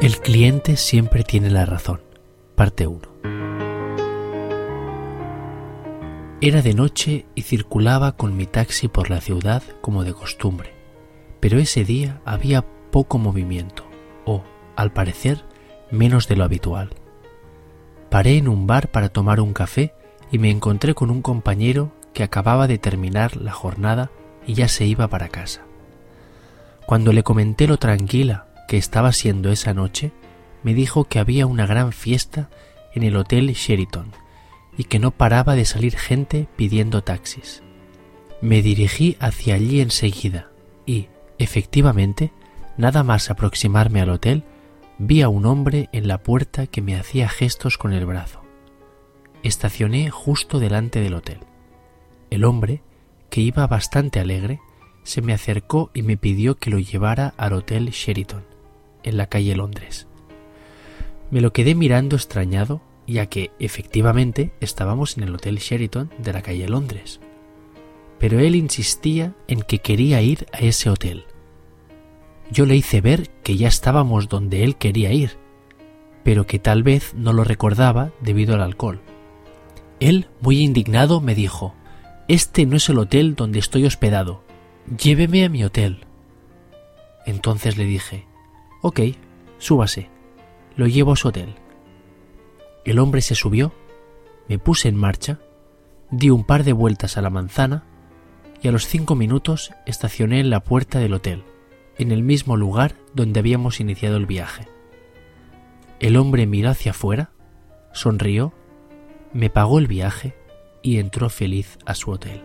El cliente siempre tiene la razón. Parte 1. Era de noche y circulaba con mi taxi por la ciudad como de costumbre, pero ese día había poco movimiento, o, al parecer, menos de lo habitual. Paré en un bar para tomar un café y me encontré con un compañero que acababa de terminar la jornada y ya se iba para casa. Cuando le comenté lo tranquila que estaba siendo esa noche, me dijo que había una gran fiesta en el Hotel Sheraton y que no paraba de salir gente pidiendo taxis. Me dirigí hacia allí enseguida y, efectivamente, nada más aproximarme al hotel, vi a un hombre en la puerta que me hacía gestos con el brazo. Estacioné justo delante del hotel. El hombre, que iba bastante alegre, se me acercó y me pidió que lo llevara al Hotel Sheraton en la calle Londres. Me lo quedé mirando extrañado, ya que efectivamente estábamos en el Hotel Sheraton de la calle Londres. Pero él insistía en que quería ir a ese hotel. Yo le hice ver que ya estábamos donde él quería ir, pero que tal vez no lo recordaba debido al alcohol. Él, muy indignado, me dijo, Este no es el hotel donde estoy hospedado. Lléveme a mi hotel. Entonces le dije, Ok, súbase. Lo llevo a su hotel. El hombre se subió, me puse en marcha, di un par de vueltas a la manzana y a los cinco minutos estacioné en la puerta del hotel, en el mismo lugar donde habíamos iniciado el viaje. El hombre miró hacia afuera, sonrió, me pagó el viaje y entró feliz a su hotel.